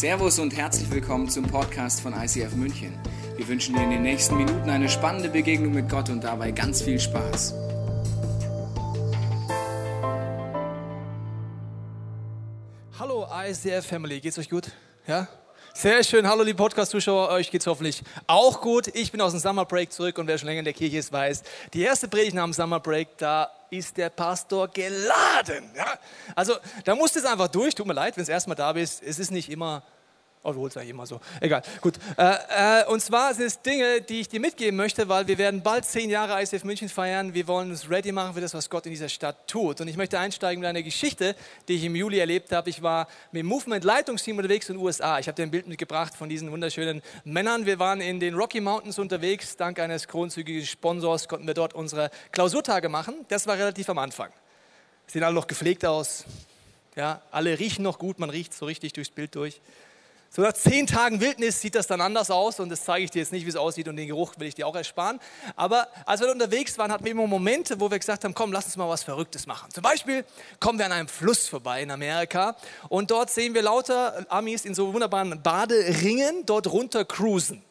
Servus und herzlich willkommen zum Podcast von ICF München. Wir wünschen dir in den nächsten Minuten eine spannende Begegnung mit Gott und dabei ganz viel Spaß. Hallo ICF Family, geht's euch gut? Ja? Sehr schön. Hallo liebe Podcast-Zuschauer, euch geht's hoffentlich auch gut. Ich bin aus dem Summer Break zurück und wer schon länger in der Kirche ist, weiß, die erste Predigt nach dem Summer Break, da ist der Pastor geladen. Ja? Also da musst du es einfach durch. Tut mir leid, wenn du erstmal da bist. Es ist nicht immer obwohl es eigentlich immer so. Egal, gut. Äh, äh, und zwar sind es Dinge, die ich dir mitgeben möchte, weil wir werden bald zehn Jahre ICF München feiern. Wir wollen uns ready machen für das, was Gott in dieser Stadt tut. Und ich möchte einsteigen mit einer Geschichte, die ich im Juli erlebt habe. Ich war mit dem Movement-Leitungsteam unterwegs in den USA. Ich habe dir ein Bild mitgebracht von diesen wunderschönen Männern. Wir waren in den Rocky Mountains unterwegs. Dank eines kronzügigen Sponsors konnten wir dort unsere Klausurtage machen. Das war relativ am Anfang. Sehen alle noch gepflegt aus. Ja, alle riechen noch gut. Man riecht so richtig durchs Bild durch. So nach zehn Tagen Wildnis sieht das dann anders aus und das zeige ich dir jetzt nicht, wie es aussieht und den Geruch will ich dir auch ersparen. Aber als wir unterwegs waren, hatten wir immer Momente, wo wir gesagt haben, komm, lass uns mal was Verrücktes machen. Zum Beispiel kommen wir an einem Fluss vorbei in Amerika und dort sehen wir lauter Amis in so wunderbaren Baderingen dort runter cruisen.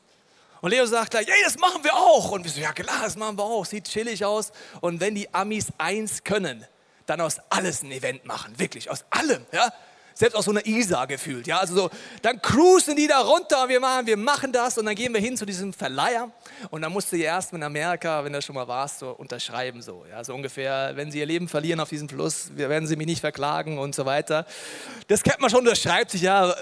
Und Leo sagt gleich, hey, das machen wir auch. Und wir so, ja klar, das machen wir auch, sieht chillig aus. Und wenn die Amis eins können, dann aus alles ein Event machen, wirklich, aus allem. Ja? Selbst aus so einer Isar gefühlt. Ja, also so, dann cruisen die da runter und wir machen, wir machen das und dann gehen wir hin zu diesem Verleiher und dann musst du erst in Amerika, wenn du schon mal warst, so unterschreiben so. Ja, so ungefähr, wenn sie ihr Leben verlieren auf diesem Fluss, werden sie mich nicht verklagen und so weiter. Das kennt man schon, das schreibt sich ja.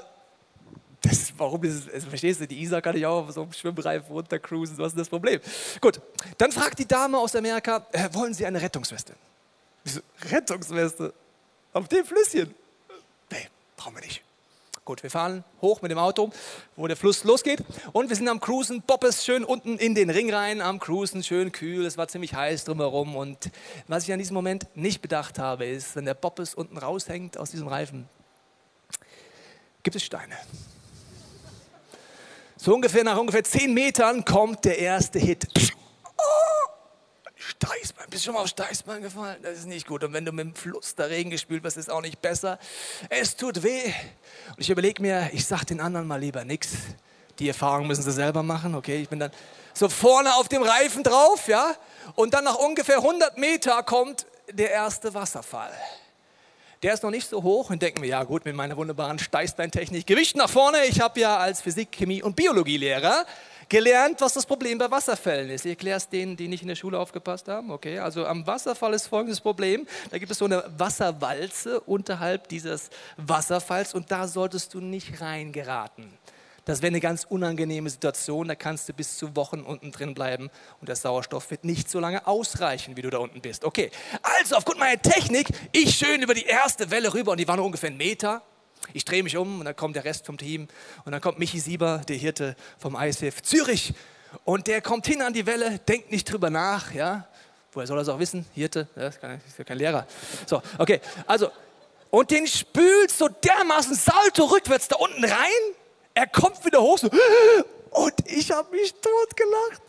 Das, warum ist es, also verstehst du, die Isar kann ich auch auf so einem Schwimmreifen runtercruisen, was ist das Problem? Gut, dann fragt die Dame aus Amerika, äh, wollen Sie eine Rettungsweste? So, Rettungsweste? Auf dem Flüsschen? Brauchen wir nicht. Gut, wir fahren hoch mit dem Auto, wo der Fluss losgeht. Und wir sind am Cruisen. Bob ist schön unten in den Ring rein, am Cruisen, schön kühl. Es war ziemlich heiß drumherum. Und was ich an diesem Moment nicht bedacht habe, ist, wenn der Bob unten raushängt aus diesem Reifen, gibt es Steine. So ungefähr nach ungefähr zehn Metern kommt der erste Hit. Steißbein, bist du schon mal auf Steißbein gefallen? Das ist nicht gut. Und wenn du mit dem Fluss da Regen gespült wirst, ist auch nicht besser. Es tut weh. Und ich überlege mir, ich sag den anderen mal lieber nichts. Die Erfahrung müssen sie selber machen. Okay, ich bin dann so vorne auf dem Reifen drauf, ja. Und dann nach ungefähr 100 Meter kommt der erste Wasserfall. Der ist noch nicht so hoch und denken wir, ja gut, mit meiner wunderbaren Steißbeintechnik, Gewicht nach vorne. Ich habe ja als Physik, Chemie und Biologielehrer gelernt, was das Problem bei Wasserfällen ist. Ich erkläre es denen, die nicht in der Schule aufgepasst haben. Okay, also am Wasserfall ist folgendes Problem. Da gibt es so eine Wasserwalze unterhalb dieses Wasserfalls und da solltest du nicht reingeraten. Das wäre eine ganz unangenehme Situation, da kannst du bis zu Wochen unten drin bleiben und der Sauerstoff wird nicht so lange ausreichen, wie du da unten bist. Okay, also aufgrund meiner Technik, ich schön über die erste Welle rüber und die war nur ungefähr einen Meter. Ich drehe mich um und dann kommt der Rest vom Team und dann kommt Michi Sieber, der Hirte vom ISF Zürich und der kommt hin an die Welle, denkt nicht drüber nach, ja. Woher soll er es auch wissen? Hirte, ja, ist, ist ja kein Lehrer. So, okay, also und den spült so dermaßen Salto rückwärts da unten rein. Er kommt wieder hoch so, und ich habe mich totgelacht.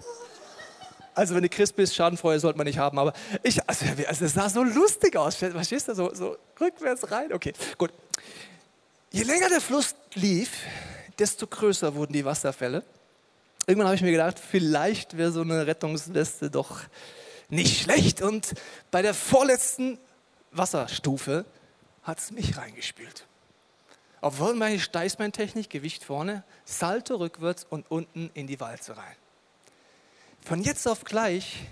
Also wenn du Christ bist, Schadenfreude sollte man nicht haben, aber ich, also, also es sah so lustig aus. Verstehst du, so, so rückwärts rein. Okay, gut. Je länger der Fluss lief, desto größer wurden die Wasserfälle. Irgendwann habe ich mir gedacht, vielleicht wäre so eine Rettungsweste doch nicht schlecht. Und bei der vorletzten Wasserstufe hat es mich reingespült. Obwohl meine Steißbeintechnik, Gewicht vorne, Salto rückwärts und unten in die Walze rein. Von jetzt auf gleich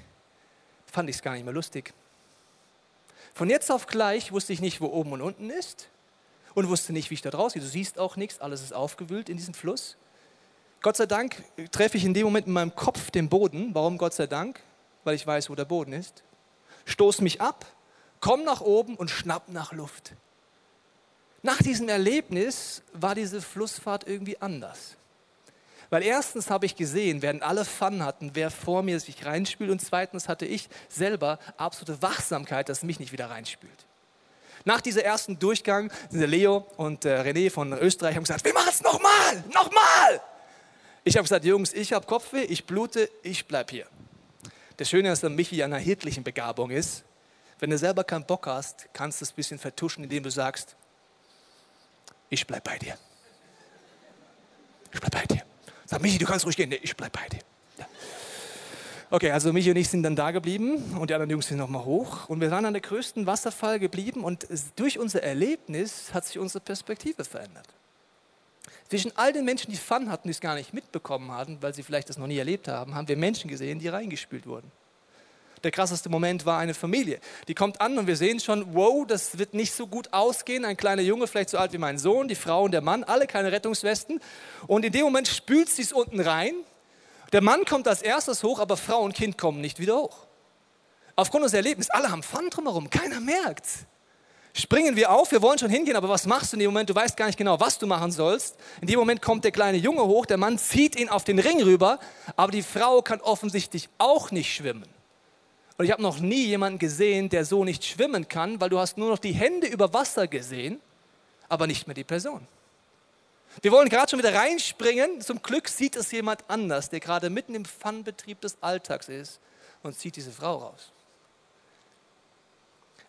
fand ich es gar nicht mehr lustig. Von jetzt auf gleich wusste ich nicht, wo oben und unten ist und wusste nicht, wie ich da rausgehe. Du siehst auch nichts, alles ist aufgewühlt in diesem Fluss. Gott sei Dank treffe ich in dem Moment in meinem Kopf den Boden. Warum Gott sei Dank? Weil ich weiß, wo der Boden ist. Stoß mich ab, komm nach oben und schnapp nach Luft. Nach diesem Erlebnis war diese Flussfahrt irgendwie anders. Weil erstens habe ich gesehen, während alle Fun hatten, wer vor mir sich reinspült und zweitens hatte ich selber absolute Wachsamkeit, dass mich nicht wieder reinspült. Nach diesem ersten Durchgang sind Leo und der René von Österreich haben gesagt, wir machen es nochmal, nochmal. Ich habe gesagt, Jungs, ich habe Kopfweh, ich blute, ich bleibe hier. Das Schöne ist, dass Michi einer hirtlichen Begabung ist. Wenn du selber keinen Bock hast, kannst du es ein bisschen vertuschen, indem du sagst, ich bleibe bei dir. ich bleib bei dir. Sag, Michi, du kannst ruhig gehen. Nee, ich bleib bei dir. Okay, also Michi und ich sind dann da geblieben und die anderen Jungs sind nochmal hoch. Und wir waren an der größten Wasserfall geblieben und durch unser Erlebnis hat sich unsere Perspektive verändert. Zwischen all den Menschen, die Fun hatten, die es gar nicht mitbekommen hatten, weil sie vielleicht das noch nie erlebt haben, haben wir Menschen gesehen, die reingespült wurden. Der krasseste Moment war eine Familie. Die kommt an und wir sehen schon, wow, das wird nicht so gut ausgehen. Ein kleiner Junge, vielleicht so alt wie mein Sohn, die Frau und der Mann, alle keine Rettungswesten. Und in dem Moment spült sie es unten rein. Der Mann kommt als erstes hoch, aber Frau und Kind kommen nicht wieder hoch. Aufgrund unseres Erlebnisses, alle haben Fun drumherum, keiner merkt springen wir auf, wir wollen schon hingehen, aber was machst du in dem Moment? Du weißt gar nicht genau, was du machen sollst. In dem Moment kommt der kleine Junge hoch, der Mann zieht ihn auf den Ring rüber, aber die Frau kann offensichtlich auch nicht schwimmen. Und ich habe noch nie jemanden gesehen, der so nicht schwimmen kann, weil du hast nur noch die Hände über Wasser gesehen, aber nicht mehr die Person. Wir wollen gerade schon wieder reinspringen. Zum Glück sieht es jemand anders, der gerade mitten im Pfannbetrieb des Alltags ist und zieht diese Frau raus.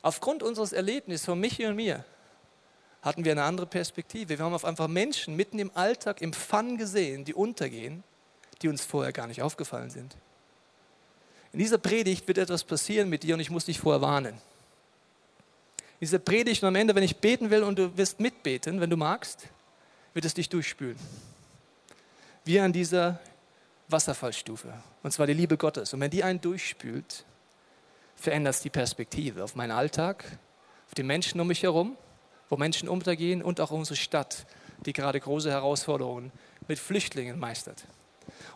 Aufgrund unseres Erlebnisses von Michi und mir hatten wir eine andere Perspektive. Wir haben auf einfach Menschen mitten im Alltag, im Fun gesehen, die untergehen, die uns vorher gar nicht aufgefallen sind. In dieser Predigt wird etwas passieren mit dir und ich muss dich vorher warnen. In dieser Predigt und am Ende, wenn ich beten will und du wirst mitbeten, wenn du magst, wird es dich durchspülen. Wie an dieser Wasserfallstufe. Und zwar die Liebe Gottes. Und wenn die einen durchspült, verändert es die Perspektive auf meinen Alltag, auf die Menschen um mich herum, wo Menschen untergehen und auch unsere Stadt, die gerade große Herausforderungen mit Flüchtlingen meistert.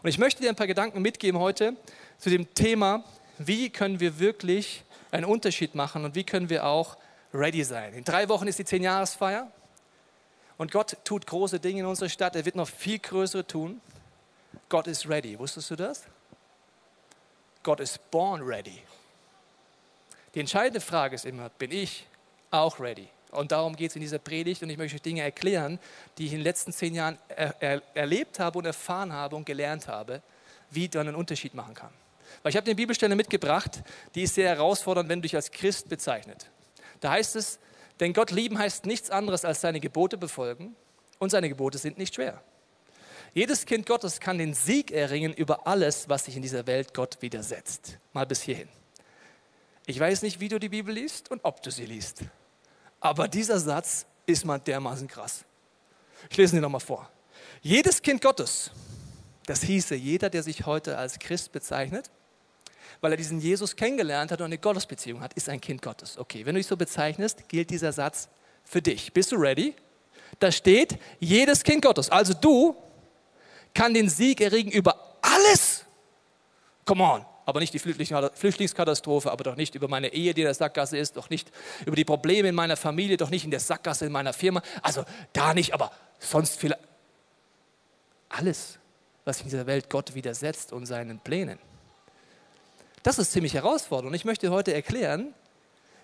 Und ich möchte dir ein paar Gedanken mitgeben heute zu dem Thema, wie können wir wirklich einen Unterschied machen und wie können wir auch ready sein. In drei Wochen ist die Zehnjahresfeier und Gott tut große Dinge in unserer Stadt. Er wird noch viel größere tun. Gott ist ready. Wusstest du das? Gott ist born ready. Die entscheidende Frage ist immer, bin ich auch ready? Und darum geht es in dieser Predigt und ich möchte euch Dinge erklären, die ich in den letzten zehn Jahren er, er, erlebt habe und erfahren habe und gelernt habe, wie man einen Unterschied machen kann. Weil ich habe eine Bibelstelle mitgebracht, die ist sehr herausfordernd, wenn du dich als Christ bezeichnet. Da heißt es, denn Gott lieben heißt nichts anderes als seine Gebote befolgen und seine Gebote sind nicht schwer. Jedes Kind Gottes kann den Sieg erringen über alles, was sich in dieser Welt Gott widersetzt. Mal bis hierhin. Ich weiß nicht, wie du die Bibel liest und ob du sie liest. Aber dieser Satz ist mal dermaßen krass. Ich lese ihn nochmal vor. Jedes Kind Gottes, das hieße jeder, der sich heute als Christ bezeichnet, weil er diesen Jesus kennengelernt hat und eine Gottesbeziehung hat, ist ein Kind Gottes. Okay, wenn du dich so bezeichnest, gilt dieser Satz für dich. Bist du ready? Da steht, jedes Kind Gottes, also du, kann den Sieg erregen über alles. Come on aber nicht die Flüchtlingskatastrophe, aber doch nicht über meine Ehe, die in der Sackgasse ist, doch nicht über die Probleme in meiner Familie, doch nicht in der Sackgasse in meiner Firma. Also da nicht, aber sonst vielleicht alles, was sich in dieser Welt Gott widersetzt und seinen Plänen. Das ist ziemlich herausfordernd. Und ich möchte heute erklären,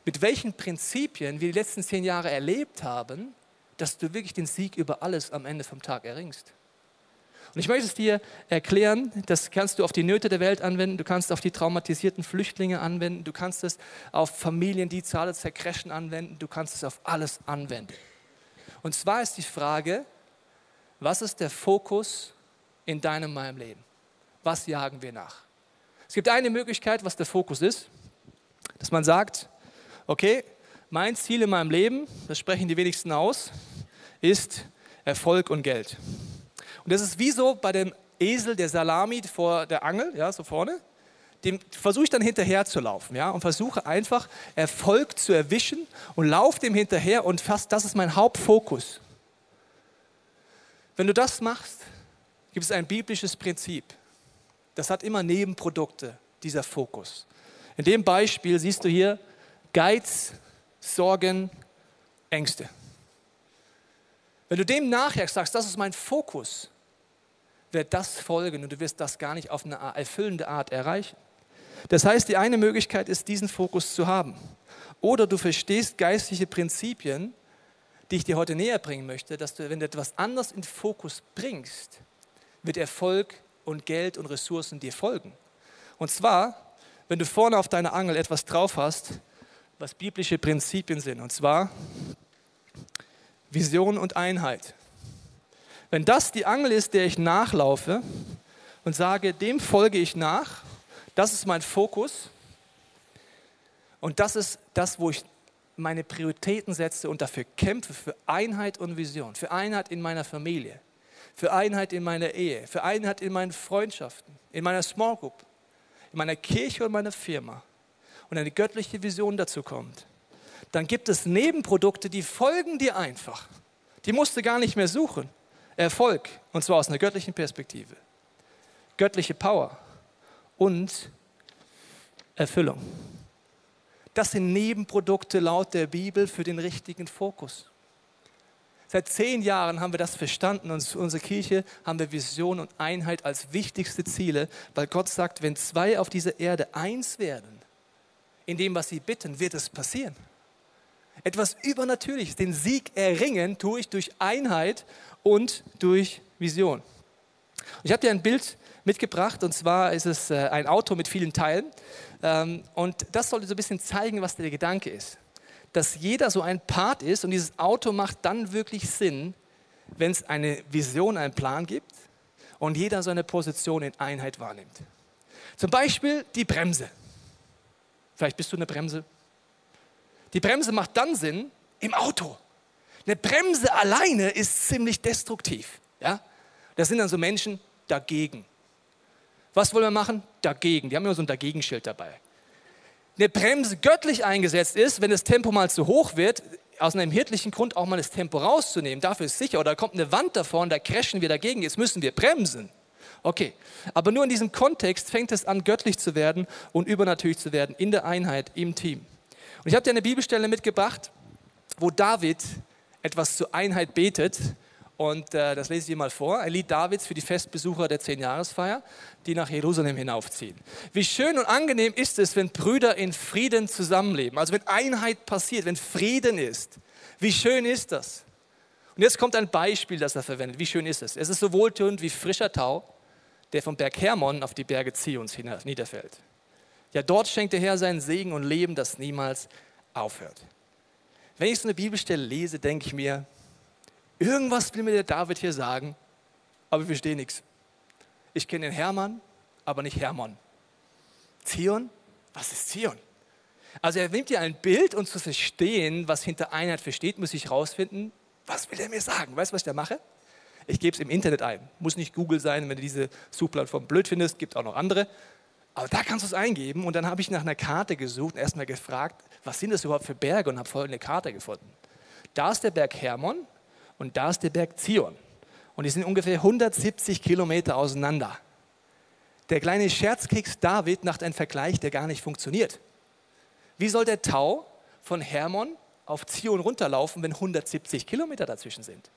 mit welchen Prinzipien wir die letzten zehn Jahre erlebt haben, dass du wirklich den Sieg über alles am Ende vom Tag erringst. Und ich möchte es dir erklären, das kannst du auf die Nöte der Welt anwenden, du kannst auf die traumatisierten Flüchtlinge anwenden, du kannst es auf Familien, die Zahlen zercrashen anwenden, du kannst es auf alles anwenden. Und zwar ist die Frage, was ist der Fokus in deinem, meinem Leben? Was jagen wir nach? Es gibt eine Möglichkeit, was der Fokus ist, dass man sagt, okay, mein Ziel in meinem Leben, das sprechen die wenigsten aus, ist Erfolg und Geld. Und das ist wie so bei dem Esel der Salami vor der Angel, ja, so vorne. Dem versuche ich dann hinterher zu laufen, ja, und versuche einfach Erfolg zu erwischen und laufe dem hinterher und fast das ist mein Hauptfokus. Wenn du das machst, gibt es ein biblisches Prinzip. Das hat immer Nebenprodukte, dieser Fokus. In dem Beispiel siehst du hier Geiz, Sorgen, Ängste. Wenn du dem nachjagst, sagst, das ist mein Fokus, wird das folgen und du wirst das gar nicht auf eine erfüllende Art erreichen. Das heißt, die eine Möglichkeit ist, diesen Fokus zu haben. Oder du verstehst geistliche Prinzipien, die ich dir heute näher bringen möchte, dass du, wenn du etwas anderes in Fokus bringst, wird Erfolg und Geld und Ressourcen dir folgen. Und zwar, wenn du vorne auf deiner Angel etwas drauf hast, was biblische Prinzipien sind, und zwar Vision und Einheit. Wenn das die Angel ist, der ich nachlaufe und sage, dem folge ich nach, das ist mein Fokus und das ist das, wo ich meine Prioritäten setze und dafür kämpfe, für Einheit und Vision, für Einheit in meiner Familie, für Einheit in meiner Ehe, für Einheit in meinen Freundschaften, in meiner Small Group, in meiner Kirche und meiner Firma und eine göttliche Vision dazu kommt, dann gibt es Nebenprodukte, die folgen dir einfach. Die musst du gar nicht mehr suchen. Erfolg, und zwar aus einer göttlichen Perspektive. Göttliche Power und Erfüllung. Das sind Nebenprodukte laut der Bibel für den richtigen Fokus. Seit zehn Jahren haben wir das verstanden und unsere Kirche haben wir Vision und Einheit als wichtigste Ziele, weil Gott sagt, wenn zwei auf dieser Erde eins werden, in dem, was sie bitten, wird es passieren. Etwas Übernatürliches, den Sieg erringen tue ich durch Einheit und durch Vision. Ich habe dir ein Bild mitgebracht und zwar ist es äh, ein Auto mit vielen Teilen ähm, und das sollte so ein bisschen zeigen, was der Gedanke ist. Dass jeder so ein Part ist und dieses Auto macht dann wirklich Sinn, wenn es eine Vision, einen Plan gibt und jeder seine Position in Einheit wahrnimmt. Zum Beispiel die Bremse. Vielleicht bist du eine Bremse. Die Bremse macht dann Sinn im Auto. Eine Bremse alleine ist ziemlich destruktiv. Ja? Das sind dann so Menschen dagegen. Was wollen wir machen? Dagegen. Die haben immer so ein Dagegenschild dabei. Eine Bremse göttlich eingesetzt ist, wenn das Tempo mal zu hoch wird, aus einem hirtlichen Grund auch mal das Tempo rauszunehmen. Dafür ist sicher. Oder da kommt eine Wand davor und da crashen wir dagegen. Jetzt müssen wir bremsen. Okay, aber nur in diesem Kontext fängt es an, göttlich zu werden und übernatürlich zu werden in der Einheit, im Team. Und ich habe dir eine Bibelstelle mitgebracht, wo David etwas zur Einheit betet und äh, das lese ich dir mal vor. Ein Lied Davids für die Festbesucher der Zehnjahresfeier, die nach Jerusalem hinaufziehen. Wie schön und angenehm ist es, wenn Brüder in Frieden zusammenleben. Also wenn Einheit passiert, wenn Frieden ist. Wie schön ist das? Und jetzt kommt ein Beispiel, das er verwendet. Wie schön ist es? Es ist so wohltuend wie frischer Tau, der vom Berg Hermon auf die Berge Zions niederfällt. Ja, dort schenkt der Herr seinen Segen und Leben, das niemals aufhört. Wenn ich so eine Bibelstelle lese, denke ich mir, Irgendwas will mir der David hier sagen, aber ich verstehe nichts. Ich kenne den Hermann, aber nicht Hermann. Zion? Was ist Zion? Also er nimmt hier ein Bild und zu verstehen, was hinter Einheit versteht, muss ich herausfinden, was will er mir sagen? Weißt du, was ich da mache? Ich gebe es im Internet ein. Muss nicht Google sein, wenn du diese Suchplattform blöd findest, gibt auch noch andere. Aber da kannst du es eingeben und dann habe ich nach einer Karte gesucht und erstmal gefragt, was sind das überhaupt für Berge und habe folgende Karte gefunden. Da ist der Berg Hermon, und da ist der Berg Zion. Und die sind ungefähr 170 Kilometer auseinander. Der kleine Scherzkeks David macht einen Vergleich, der gar nicht funktioniert. Wie soll der Tau von Hermon auf Zion runterlaufen, wenn 170 Kilometer dazwischen sind?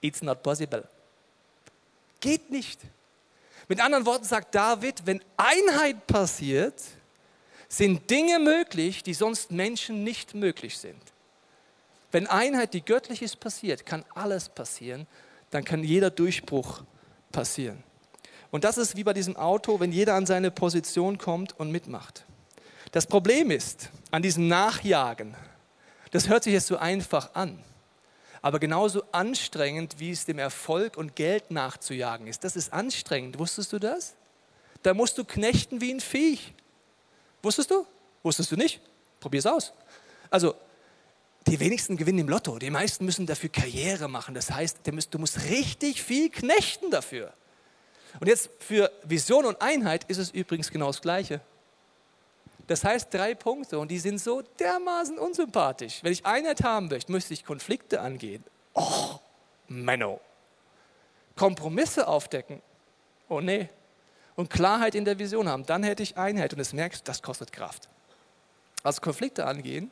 It's not possible. Geht nicht. Mit anderen Worten sagt David, wenn Einheit passiert, sind Dinge möglich, die sonst Menschen nicht möglich sind. Wenn Einheit, die göttlich ist, passiert, kann alles passieren, dann kann jeder Durchbruch passieren. Und das ist wie bei diesem Auto, wenn jeder an seine Position kommt und mitmacht. Das Problem ist an diesem Nachjagen, das hört sich jetzt so einfach an, aber genauso anstrengend, wie es dem Erfolg und Geld nachzujagen ist. Das ist anstrengend. Wusstest du das? Da musst du knechten wie ein Viech. Wusstest du? Wusstest du nicht? Probier's aus. Also die wenigsten gewinnen im Lotto. Die meisten müssen dafür Karriere machen. Das heißt, du musst richtig viel knechten dafür. Und jetzt für Vision und Einheit ist es übrigens genau das Gleiche. Das heißt drei Punkte und die sind so dermaßen unsympathisch. Wenn ich Einheit haben möchte, müsste ich Konflikte angehen. Oh, Menno. Kompromisse aufdecken. Oh nee. Und Klarheit in der Vision haben. Dann hätte ich Einheit und es merkst, das kostet Kraft. Also Konflikte angehen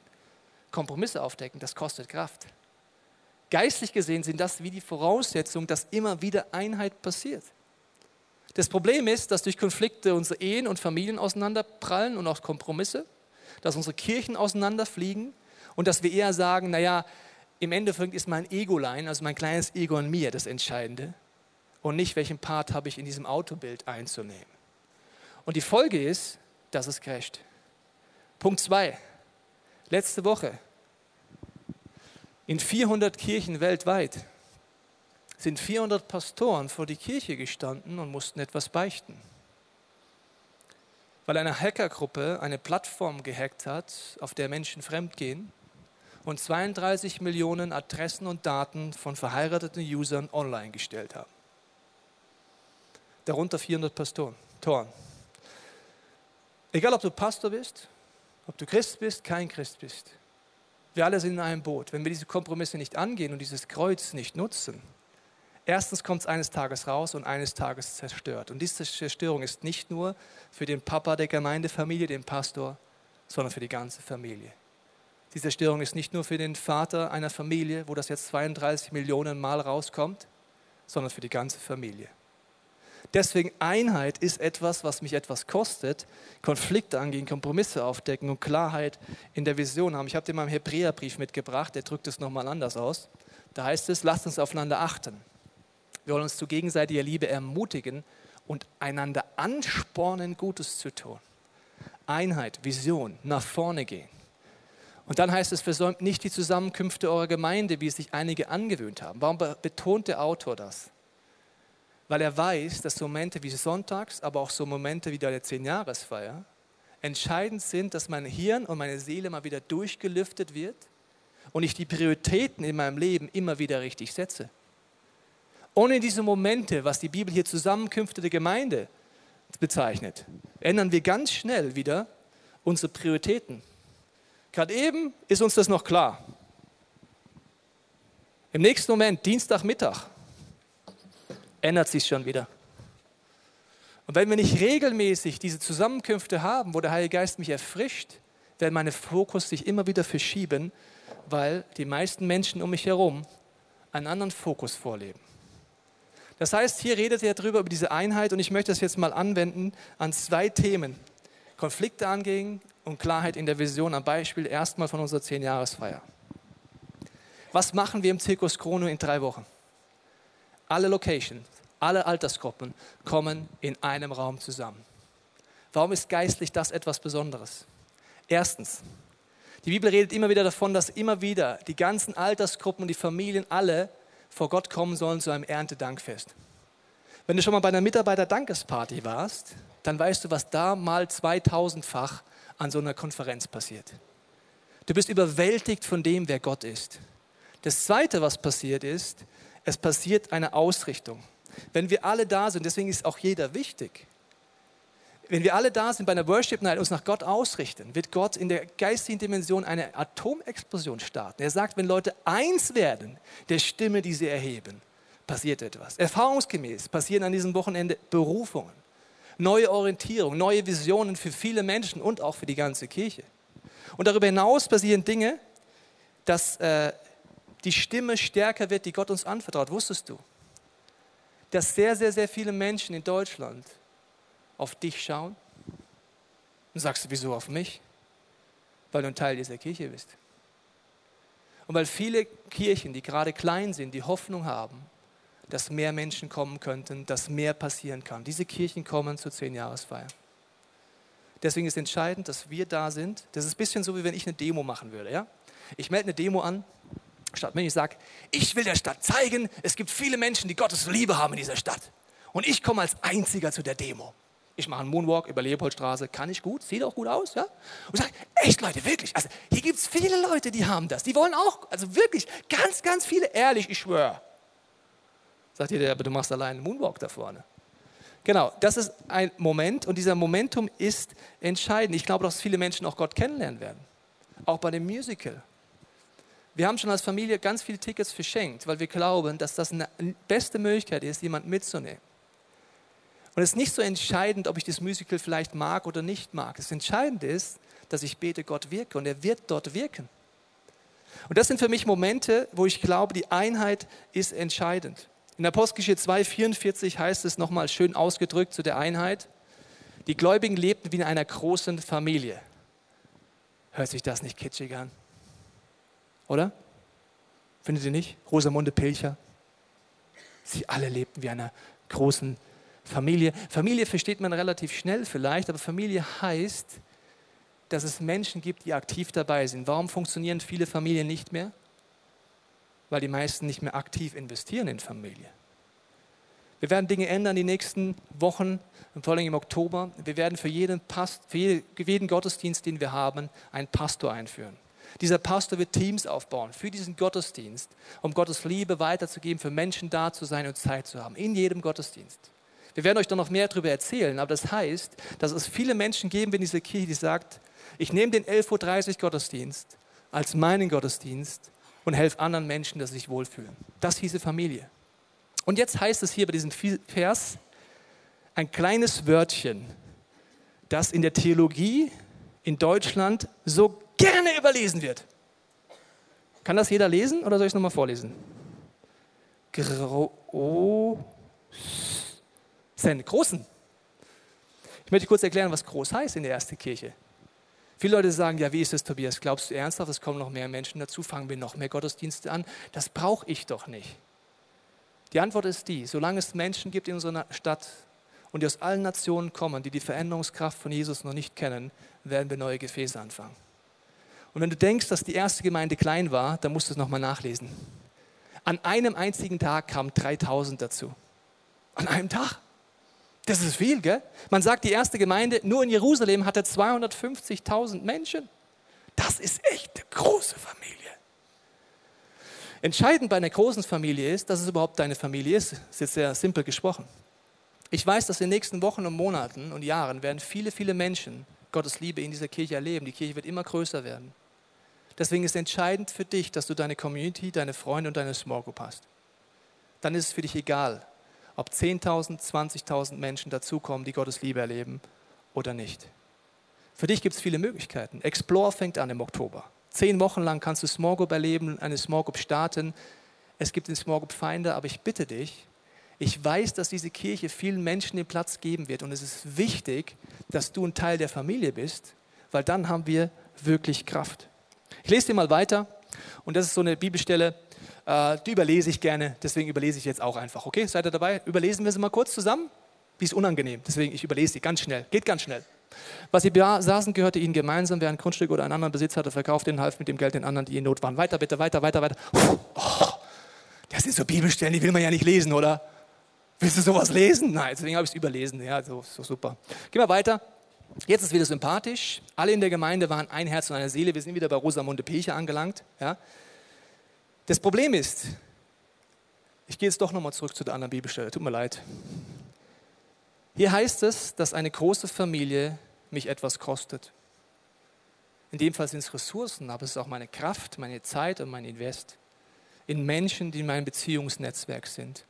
Kompromisse aufdecken, das kostet Kraft. Geistlich gesehen sind das wie die Voraussetzung, dass immer wieder Einheit passiert. Das Problem ist, dass durch Konflikte unsere Ehen und Familien auseinanderprallen und auch Kompromisse, dass unsere Kirchen auseinanderfliegen und dass wir eher sagen, naja, im Endeffekt ist mein Egolein, also mein kleines Ego in mir das Entscheidende und nicht, welchen Part habe ich in diesem Autobild einzunehmen. Und die Folge ist, dass es crasht. Punkt zwei letzte Woche in 400 Kirchen weltweit sind 400 Pastoren vor die Kirche gestanden und mussten etwas beichten. Weil eine Hackergruppe eine Plattform gehackt hat, auf der Menschen fremdgehen und 32 Millionen Adressen und Daten von verheirateten Usern online gestellt haben. Darunter 400 Pastoren. Toren. Egal, ob du Pastor bist, ob du Christ bist, kein Christ bist. Wir alle sind in einem Boot. Wenn wir diese Kompromisse nicht angehen und dieses Kreuz nicht nutzen, erstens kommt es eines Tages raus und eines Tages zerstört. Und diese Zerstörung ist nicht nur für den Papa der Gemeindefamilie, den Pastor, sondern für die ganze Familie. Die Zerstörung ist nicht nur für den Vater einer Familie, wo das jetzt 32 Millionen Mal rauskommt, sondern für die ganze Familie. Deswegen Einheit ist etwas, was mich etwas kostet. Konflikte angehen, Kompromisse aufdecken und Klarheit in der Vision haben. Ich habe dir mal einen Hebräerbrief mitgebracht, der drückt es nochmal anders aus. Da heißt es, lasst uns aufeinander achten. Wir wollen uns zu gegenseitiger Liebe ermutigen und einander anspornen, Gutes zu tun. Einheit, Vision, nach vorne gehen. Und dann heißt es, versäumt nicht die Zusammenkünfte eurer Gemeinde, wie es sich einige angewöhnt haben. Warum betont der Autor das? Weil er weiß, dass so Momente wie Sonntags, aber auch so Momente wie der Zehnjahresfeier entscheidend sind, dass mein Hirn und meine Seele mal wieder durchgelüftet wird und ich die Prioritäten in meinem Leben immer wieder richtig setze. Ohne diese Momente, was die Bibel hier Zusammenkünfte der Gemeinde bezeichnet, ändern wir ganz schnell wieder unsere Prioritäten. Gerade eben ist uns das noch klar. Im nächsten Moment, Dienstagmittag, ändert sich schon wieder. Und wenn wir nicht regelmäßig diese Zusammenkünfte haben, wo der Heilige Geist mich erfrischt, werden meine Fokus sich immer wieder verschieben, weil die meisten Menschen um mich herum einen anderen Fokus vorleben. Das heißt, hier redet er darüber, über diese Einheit und ich möchte das jetzt mal anwenden an zwei Themen. Konflikte angehen und Klarheit in der Vision am Beispiel erstmal von unserer Zehn-Jahresfeier. Was machen wir im Zirkus Chrono in drei Wochen? Alle Locations, alle Altersgruppen kommen in einem Raum zusammen. Warum ist geistlich das etwas Besonderes? Erstens, die Bibel redet immer wieder davon, dass immer wieder die ganzen Altersgruppen und die Familien alle vor Gott kommen sollen zu einem Erntedankfest. Wenn du schon mal bei einer Mitarbeiterdankesparty warst, dann weißt du, was da mal 2000-fach an so einer Konferenz passiert. Du bist überwältigt von dem, wer Gott ist. Das Zweite, was passiert ist, es passiert eine Ausrichtung. Wenn wir alle da sind, deswegen ist auch jeder wichtig. Wenn wir alle da sind bei einer Worship Night, uns nach Gott ausrichten, wird Gott in der geistigen Dimension eine Atomexplosion starten. Er sagt, wenn Leute eins werden der Stimme, die sie erheben, passiert etwas. Erfahrungsgemäß passieren an diesem Wochenende Berufungen, neue Orientierung, neue Visionen für viele Menschen und auch für die ganze Kirche. Und darüber hinaus passieren Dinge, dass äh, die Stimme stärker wird, die Gott uns anvertraut. Wusstest du, dass sehr, sehr, sehr viele Menschen in Deutschland auf dich schauen? Und sagst du, wieso auf mich? Weil du ein Teil dieser Kirche bist. Und weil viele Kirchen, die gerade klein sind, die Hoffnung haben, dass mehr Menschen kommen könnten, dass mehr passieren kann. Diese Kirchen kommen zur Zehnjahresfeier. Deswegen ist entscheidend, dass wir da sind. Das ist ein bisschen so, wie wenn ich eine Demo machen würde. Ja? Ich melde eine Demo an Stadt Wenn ich sage, ich will der Stadt zeigen, es gibt viele Menschen, die Gottes Liebe haben in dieser Stadt. Und ich komme als Einziger zu der Demo. Ich mache einen Moonwalk über Leopoldstraße, kann ich gut, sieht auch gut aus, ja? Und sage, echt Leute, wirklich, also hier gibt es viele Leute, die haben das, die wollen auch, also wirklich, ganz, ganz viele, ehrlich, ich schwöre. Sagt ihr, aber du machst allein einen Moonwalk da vorne. Genau, das ist ein Moment und dieser Momentum ist entscheidend. Ich glaube, dass viele Menschen auch Gott kennenlernen werden. Auch bei dem Musical. Wir haben schon als Familie ganz viele Tickets verschenkt, weil wir glauben, dass das eine beste Möglichkeit ist, jemanden mitzunehmen. Und es ist nicht so entscheidend, ob ich das Musical vielleicht mag oder nicht mag. Das Entscheidende ist, dass ich bete, Gott wirke und er wird dort wirken. Und das sind für mich Momente, wo ich glaube, die Einheit ist entscheidend. In Apostelgeschichte 2,44 heißt es nochmal schön ausgedrückt zu der Einheit. Die Gläubigen lebten wie in einer großen Familie. Hört sich das nicht kitschig an? Oder? Findet ihr nicht? Rosamunde Pilcher. Sie alle lebten wie einer großen Familie. Familie versteht man relativ schnell vielleicht, aber Familie heißt, dass es Menschen gibt, die aktiv dabei sind. Warum funktionieren viele Familien nicht mehr? weil die meisten nicht mehr aktiv investieren in Familie. Wir werden Dinge ändern die nächsten Wochen, vor allem im Oktober. Wir werden für jeden, Past, für jeden Gottesdienst, den wir haben, einen Pastor einführen. Dieser Pastor wird Teams aufbauen für diesen Gottesdienst, um Gottes Liebe weiterzugeben, für Menschen da zu sein und Zeit zu haben, in jedem Gottesdienst. Wir werden euch da noch mehr darüber erzählen, aber das heißt, dass es viele Menschen geben in dieser Kirche, die sagt, ich nehme den 11.30 Uhr Gottesdienst als meinen Gottesdienst und helfe anderen Menschen, dass sie sich wohlfühlen. Das hieße Familie. Und jetzt heißt es hier bei diesem Vers ein kleines Wörtchen, das in der Theologie in Deutschland so gerne überlesen wird. Kann das jeder lesen oder soll ich es nochmal vorlesen? Großen. Großen. Ich möchte kurz erklären, was groß heißt in der ersten Kirche. Viele Leute sagen, ja, wie ist das, Tobias? Glaubst du ernsthaft, es kommen noch mehr Menschen dazu? Fangen wir noch mehr Gottesdienste an? Das brauche ich doch nicht. Die Antwort ist die, solange es Menschen gibt in unserer Stadt und die aus allen Nationen kommen, die die Veränderungskraft von Jesus noch nicht kennen, werden wir neue Gefäße anfangen. Und wenn du denkst, dass die erste Gemeinde klein war, dann musst du es nochmal nachlesen. An einem einzigen Tag kamen 3000 dazu. An einem Tag. Das ist viel, gell? Man sagt, die erste Gemeinde nur in Jerusalem hatte 250.000 Menschen. Das ist echt eine große Familie. Entscheidend bei einer großen Familie ist, dass es überhaupt deine Familie ist. Das ist jetzt sehr simpel gesprochen. Ich weiß, dass in den nächsten Wochen und Monaten und Jahren werden viele, viele Menschen Gottes Liebe in dieser Kirche erleben. Die Kirche wird immer größer werden. Deswegen ist entscheidend für dich, dass du deine Community, deine Freunde und deine Small Group hast. Dann ist es für dich egal, ob 10.000, 20.000 Menschen dazukommen, die Gottes Liebe erleben oder nicht. Für dich gibt es viele Möglichkeiten. Explore fängt an im Oktober. Zehn Wochen lang kannst du Small Group erleben, eine Small Group starten. Es gibt den Small Group Feinde, aber ich bitte dich, ich weiß, dass diese Kirche vielen Menschen den Platz geben wird und es ist wichtig, dass du ein Teil der Familie bist, weil dann haben wir wirklich Kraft. Ich lese dir mal weiter und das ist so eine Bibelstelle, äh, die überlese ich gerne, deswegen überlese ich jetzt auch einfach. Okay, seid ihr dabei? Überlesen wir sie mal kurz zusammen? Die ist unangenehm, deswegen ich überlese sie ganz schnell. Geht ganz schnell. Was sie besaßen, gehörte ihnen gemeinsam. Wer ein Grundstück oder einen anderen Besitz hatte, verkaufte ihn, half mit dem Geld den anderen, die in Not waren. Weiter, bitte, weiter, weiter, weiter. Oh, das sind so Bibelstellen, die will man ja nicht lesen, oder? Willst du sowas lesen? Nein, deswegen habe ich es überlesen. Ja, so, so super. Gehen wir weiter. Jetzt ist wieder sympathisch. Alle in der Gemeinde waren ein Herz und eine Seele. Wir sind wieder bei Rosamunde Pilcher angelangt. Ja. Das Problem ist, ich gehe jetzt doch nochmal zurück zu der anderen Bibelstelle, tut mir leid. Hier heißt es, dass eine große Familie mich etwas kostet. In dem Fall sind es Ressourcen, aber es ist auch meine Kraft, meine Zeit und mein Invest in Menschen, die in meinem Beziehungsnetzwerk sind.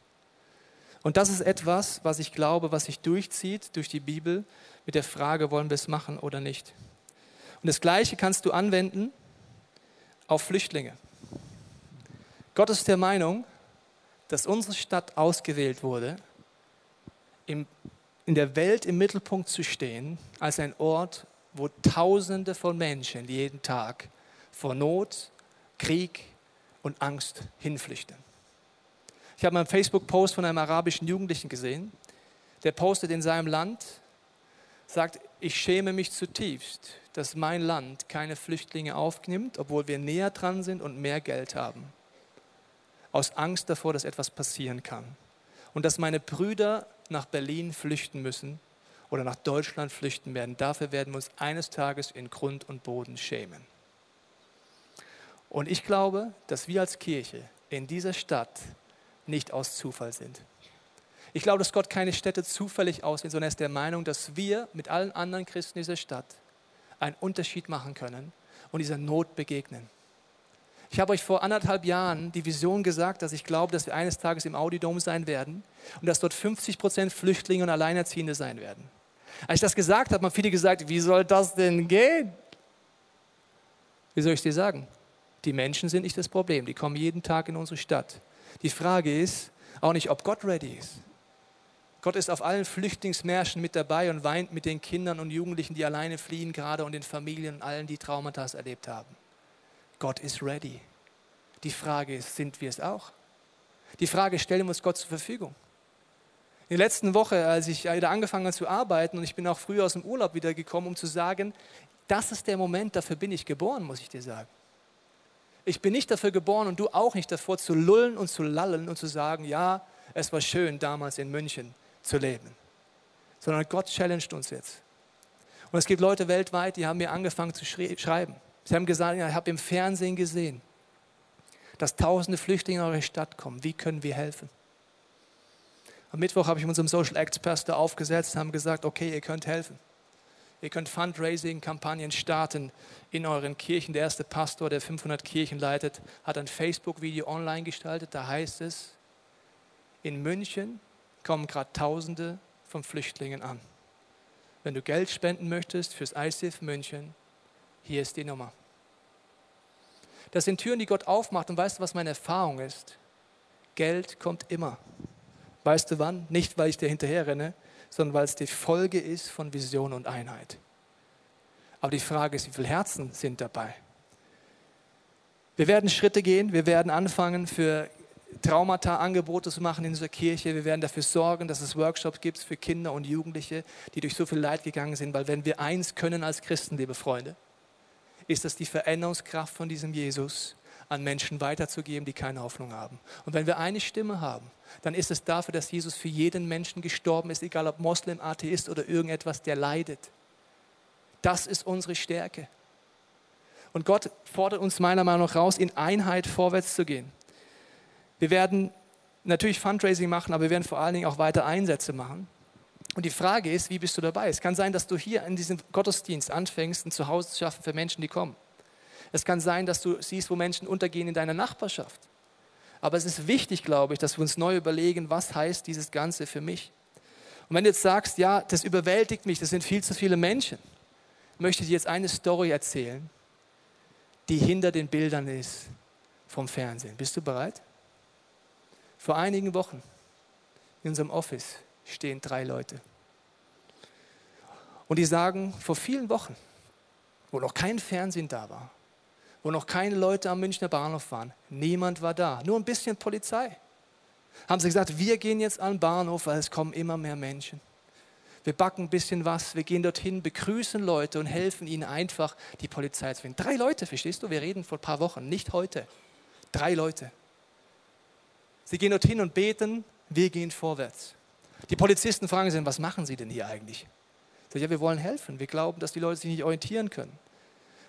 Und das ist etwas, was ich glaube, was sich durchzieht durch die Bibel mit der Frage, wollen wir es machen oder nicht. Und das Gleiche kannst du anwenden auf Flüchtlinge. Gott ist der Meinung, dass unsere Stadt ausgewählt wurde, in der Welt im Mittelpunkt zu stehen, als ein Ort, wo Tausende von Menschen jeden Tag vor Not, Krieg und Angst hinflüchten. Ich habe einen Facebook-Post von einem arabischen Jugendlichen gesehen, der postet in seinem Land, sagt, ich schäme mich zutiefst, dass mein Land keine Flüchtlinge aufnimmt, obwohl wir näher dran sind und mehr Geld haben aus Angst davor, dass etwas passieren kann. Und dass meine Brüder nach Berlin flüchten müssen oder nach Deutschland flüchten werden. Dafür werden wir uns eines Tages in Grund und Boden schämen. Und ich glaube, dass wir als Kirche in dieser Stadt nicht aus Zufall sind. Ich glaube, dass Gott keine Städte zufällig auswählt, sondern er ist der Meinung, dass wir mit allen anderen Christen dieser Stadt einen Unterschied machen können und dieser Not begegnen. Ich habe euch vor anderthalb Jahren die Vision gesagt, dass ich glaube, dass wir eines Tages im Audidom sein werden und dass dort 50 Prozent Flüchtlinge und Alleinerziehende sein werden. Als ich das gesagt habe, haben viele gesagt, wie soll das denn gehen? Wie soll ich dir sagen? Die Menschen sind nicht das Problem, die kommen jeden Tag in unsere Stadt. Die Frage ist auch nicht, ob Gott ready ist. Gott ist auf allen Flüchtlingsmärschen mit dabei und weint mit den Kindern und Jugendlichen, die alleine fliehen gerade und den Familien und allen, die Traumata erlebt haben. Gott ist ready. Die Frage ist, sind wir es auch? Die Frage stellen wir uns Gott zur Verfügung. In der letzten Woche, als ich wieder angefangen habe zu arbeiten und ich bin auch früh aus dem Urlaub wiedergekommen, um zu sagen, das ist der Moment, dafür bin ich geboren, muss ich dir sagen. Ich bin nicht dafür geboren und du auch nicht davor zu lullen und zu lallen und zu sagen, ja, es war schön damals in München zu leben. Sondern Gott challenged uns jetzt. Und es gibt Leute weltweit, die haben mir angefangen zu schreiben. Sie haben gesagt, ich habe im Fernsehen gesehen, dass tausende Flüchtlinge in eure Stadt kommen. Wie können wir helfen? Am Mittwoch habe ich mit unserem Social Acts Pastor aufgesetzt und haben gesagt, okay, ihr könnt helfen. Ihr könnt Fundraising-Kampagnen starten in euren Kirchen. Der erste Pastor, der 500 Kirchen leitet, hat ein Facebook-Video online gestaltet. Da heißt es, in München kommen gerade Tausende von Flüchtlingen an. Wenn du Geld spenden möchtest fürs ICF München, hier ist die Nummer. Das sind Türen, die Gott aufmacht. Und weißt du, was meine Erfahrung ist? Geld kommt immer. Weißt du wann? Nicht, weil ich dir hinterher renne, sondern weil es die Folge ist von Vision und Einheit. Aber die Frage ist, wie viele Herzen sind dabei? Wir werden Schritte gehen, wir werden anfangen, für Traumata Angebote zu machen in unserer Kirche. Wir werden dafür sorgen, dass es Workshops gibt für Kinder und Jugendliche, die durch so viel Leid gegangen sind. Weil wenn wir eins können als Christen, liebe Freunde, ist das die Veränderungskraft von diesem Jesus an Menschen weiterzugeben, die keine Hoffnung haben. Und wenn wir eine Stimme haben, dann ist es dafür, dass Jesus für jeden Menschen gestorben ist, egal ob Moslem, Atheist oder irgendetwas, der leidet. Das ist unsere Stärke. Und Gott fordert uns meiner Meinung nach raus, in Einheit vorwärts zu gehen. Wir werden natürlich Fundraising machen, aber wir werden vor allen Dingen auch weiter Einsätze machen. Und die Frage ist, wie bist du dabei? Es kann sein, dass du hier in diesem Gottesdienst anfängst, ein Zuhause zu schaffen für Menschen, die kommen. Es kann sein, dass du siehst, wo Menschen untergehen in deiner Nachbarschaft. Aber es ist wichtig, glaube ich, dass wir uns neu überlegen, was heißt dieses Ganze für mich. Und wenn du jetzt sagst, ja, das überwältigt mich, das sind viel zu viele Menschen, möchte ich dir jetzt eine Story erzählen, die hinter den Bildern ist vom Fernsehen. Bist du bereit? Vor einigen Wochen in unserem Office stehen drei Leute. Und die sagen, vor vielen Wochen, wo noch kein Fernsehen da war, wo noch keine Leute am Münchner Bahnhof waren. Niemand war da, nur ein bisschen Polizei. Haben sie gesagt, wir gehen jetzt an den Bahnhof, weil es kommen immer mehr Menschen. Wir backen ein bisschen was, wir gehen dorthin, begrüßen Leute und helfen ihnen einfach, die Polizei zu finden. Drei Leute, verstehst du? Wir reden vor ein paar Wochen, nicht heute. Drei Leute. Sie gehen dorthin und beten, wir gehen vorwärts. Die Polizisten fragen sie, was machen sie denn hier eigentlich? Sag, ja, wir wollen helfen. Wir glauben, dass die Leute sich nicht orientieren können.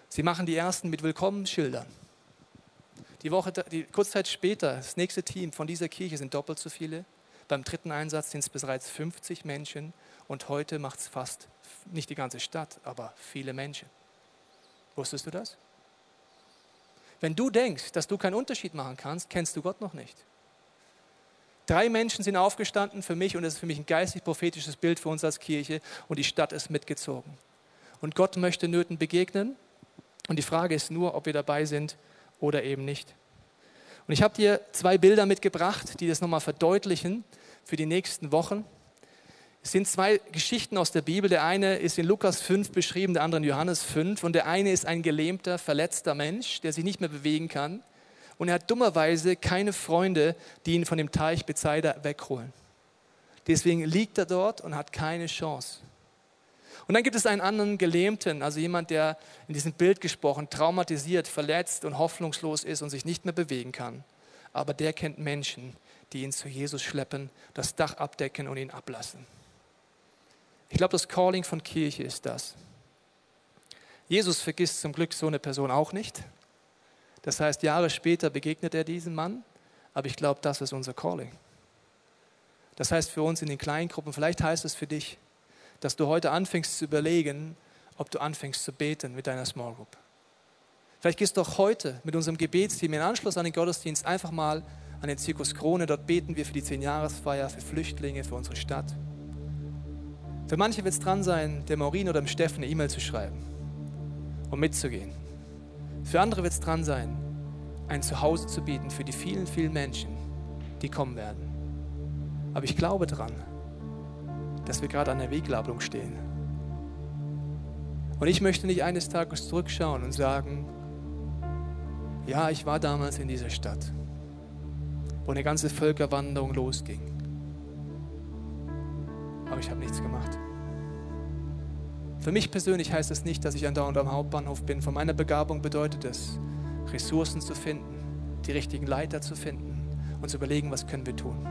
Sie machen die ersten mit Willkommensschildern. Die Woche, die, kurze später, das nächste Team von dieser Kirche sind doppelt so viele. Beim dritten Einsatz sind es bereits 50 Menschen und heute macht es fast nicht die ganze Stadt, aber viele Menschen. Wusstest du das? Wenn du denkst, dass du keinen Unterschied machen kannst, kennst du Gott noch nicht. Drei Menschen sind aufgestanden für mich und das ist für mich ein geistig-prophetisches Bild für uns als Kirche und die Stadt ist mitgezogen. Und Gott möchte Nöten begegnen und die Frage ist nur, ob wir dabei sind oder eben nicht. Und ich habe dir zwei Bilder mitgebracht, die das nochmal verdeutlichen für die nächsten Wochen. Es sind zwei Geschichten aus der Bibel. Der eine ist in Lukas 5 beschrieben, der andere in Johannes 5. Und der eine ist ein gelähmter, verletzter Mensch, der sich nicht mehr bewegen kann. Und er hat dummerweise keine Freunde, die ihn von dem Teich Bethsaida wegholen. Deswegen liegt er dort und hat keine Chance. Und dann gibt es einen anderen Gelähmten, also jemand, der in diesem Bild gesprochen traumatisiert, verletzt und hoffnungslos ist und sich nicht mehr bewegen kann. Aber der kennt Menschen, die ihn zu Jesus schleppen, das Dach abdecken und ihn ablassen. Ich glaube, das Calling von Kirche ist das. Jesus vergisst zum Glück so eine Person auch nicht. Das heißt, Jahre später begegnet er diesem Mann, aber ich glaube, das ist unser Calling. Das heißt für uns in den Kleingruppen, vielleicht heißt es für dich, dass du heute anfängst zu überlegen, ob du anfängst zu beten mit deiner Small Group. Vielleicht gehst du auch heute mit unserem Gebetsteam in Anschluss an den Gottesdienst einfach mal an den Zirkus Krone. Dort beten wir für die Zehn-Jahresfeier, für Flüchtlinge, für unsere Stadt. Für manche wird es dran sein, dem Maureen oder dem Steffen eine E-Mail zu schreiben und mitzugehen. Für andere wird es dran sein, ein Zuhause zu bieten für die vielen, vielen Menschen, die kommen werden. Aber ich glaube daran, dass wir gerade an der Weggabelung stehen. Und ich möchte nicht eines Tages zurückschauen und sagen, ja, ich war damals in dieser Stadt, wo eine ganze Völkerwanderung losging. Aber ich habe nichts gemacht. Für mich persönlich heißt das nicht, dass ich andauernd am Hauptbahnhof bin. Von meiner Begabung bedeutet es, Ressourcen zu finden, die richtigen Leiter zu finden und zu überlegen, was können wir tun.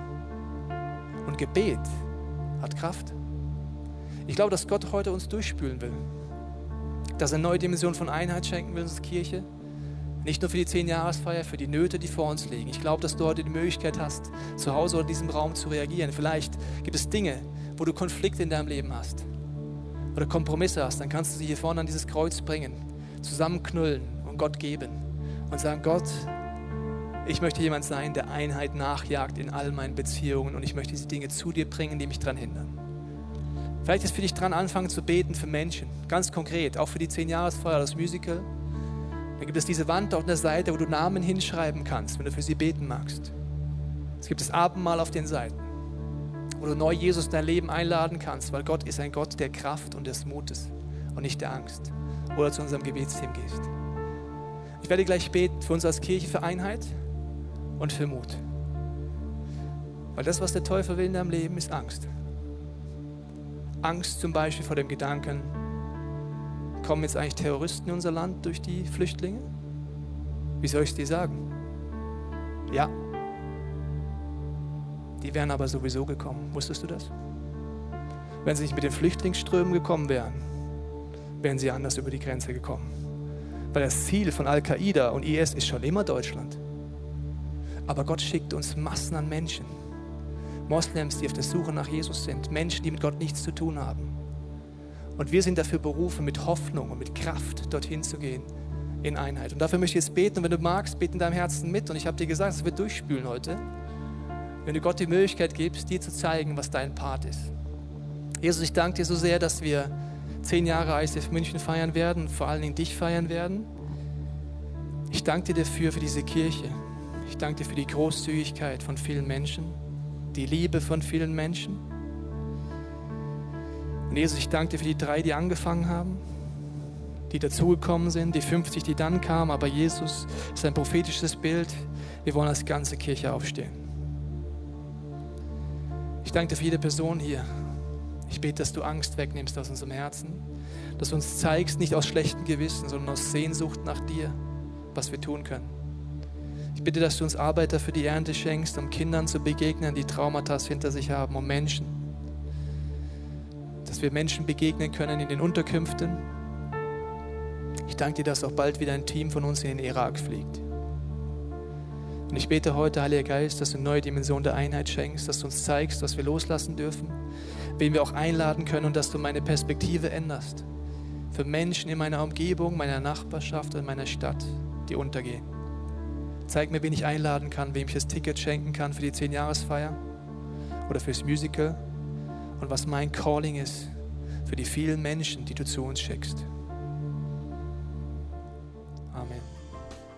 Und Gebet hat Kraft. Ich glaube, dass Gott heute uns durchspülen will. Dass er neue Dimension von Einheit schenken will, unsere Kirche. Nicht nur für die Zehn-Jahresfeier, für die Nöte, die vor uns liegen. Ich glaube, dass du heute die Möglichkeit hast, zu Hause oder in diesem Raum zu reagieren. Vielleicht gibt es Dinge, wo du Konflikte in deinem Leben hast oder Kompromisse hast. Dann kannst du sie hier vorne an dieses Kreuz bringen, zusammenknüllen und Gott geben und sagen, Gott, ich möchte jemand sein, der Einheit nachjagt in all meinen Beziehungen und ich möchte diese Dinge zu dir bringen, die mich daran hindern. Vielleicht ist für dich dran, anfangen zu beten für Menschen, ganz konkret, auch für die 10-Jahresfeier, das Musical. Dann gibt es diese Wand dort an der Seite, wo du Namen hinschreiben kannst, wenn du für sie beten magst. Es gibt das Abendmahl auf den Seiten, wo du neu Jesus in dein Leben einladen kannst, weil Gott ist ein Gott der Kraft und des Mutes und nicht der Angst. Oder zu unserem Gebetsteam gehst. Ich werde gleich beten für uns als Kirche für Einheit und für Mut. Weil das, was der Teufel will in deinem Leben, ist Angst. Angst zum Beispiel vor dem Gedanken, kommen jetzt eigentlich Terroristen in unser Land durch die Flüchtlinge? Wie soll ich es dir sagen? Ja. Die wären aber sowieso gekommen. Wusstest du das? Wenn sie nicht mit den Flüchtlingsströmen gekommen wären, wären sie anders über die Grenze gekommen. Weil das Ziel von Al-Qaida und IS ist schon immer Deutschland. Aber Gott schickt uns Massen an Menschen. Moslems, die auf der Suche nach Jesus sind. Menschen, die mit Gott nichts zu tun haben. Und wir sind dafür berufen, mit Hoffnung und mit Kraft dorthin zu gehen in Einheit. Und dafür möchte ich jetzt beten. Und wenn du magst, bete in deinem Herzen mit. Und ich habe dir gesagt, es wird durchspülen heute. Wenn du Gott die Möglichkeit gibst, dir zu zeigen, was dein Part ist. Jesus, ich danke dir so sehr, dass wir zehn Jahre ICF München feiern werden vor allen Dingen dich feiern werden. Ich danke dir dafür, für diese Kirche. Ich danke dir für die Großzügigkeit von vielen Menschen, die Liebe von vielen Menschen. Und Jesus, ich danke dir für die drei, die angefangen haben, die dazugekommen sind, die 50, die dann kamen. Aber Jesus ist ein prophetisches Bild. Wir wollen als ganze Kirche aufstehen. Ich danke dir für jede Person hier. Ich bete, dass du Angst wegnimmst aus unserem Herzen, dass du uns zeigst, nicht aus schlechtem Gewissen, sondern aus Sehnsucht nach dir, was wir tun können. Ich bitte, dass du uns Arbeiter für die Ernte schenkst, um Kindern zu begegnen, die Traumata hinter sich haben, um Menschen. Dass wir Menschen begegnen können in den Unterkünften. Ich danke dir, dass auch bald wieder ein Team von uns in den Irak fliegt. Und ich bete heute, Heiliger Geist, dass du eine neue Dimension der Einheit schenkst, dass du uns zeigst, was wir loslassen dürfen, wen wir auch einladen können und dass du meine Perspektive änderst. Für Menschen in meiner Umgebung, meiner Nachbarschaft und meiner Stadt, die untergehen. Zeig mir, wen ich einladen kann, wem ich das Ticket schenken kann für die 10-Jahresfeier oder fürs Musical und was mein Calling ist für die vielen Menschen, die du zu uns schickst.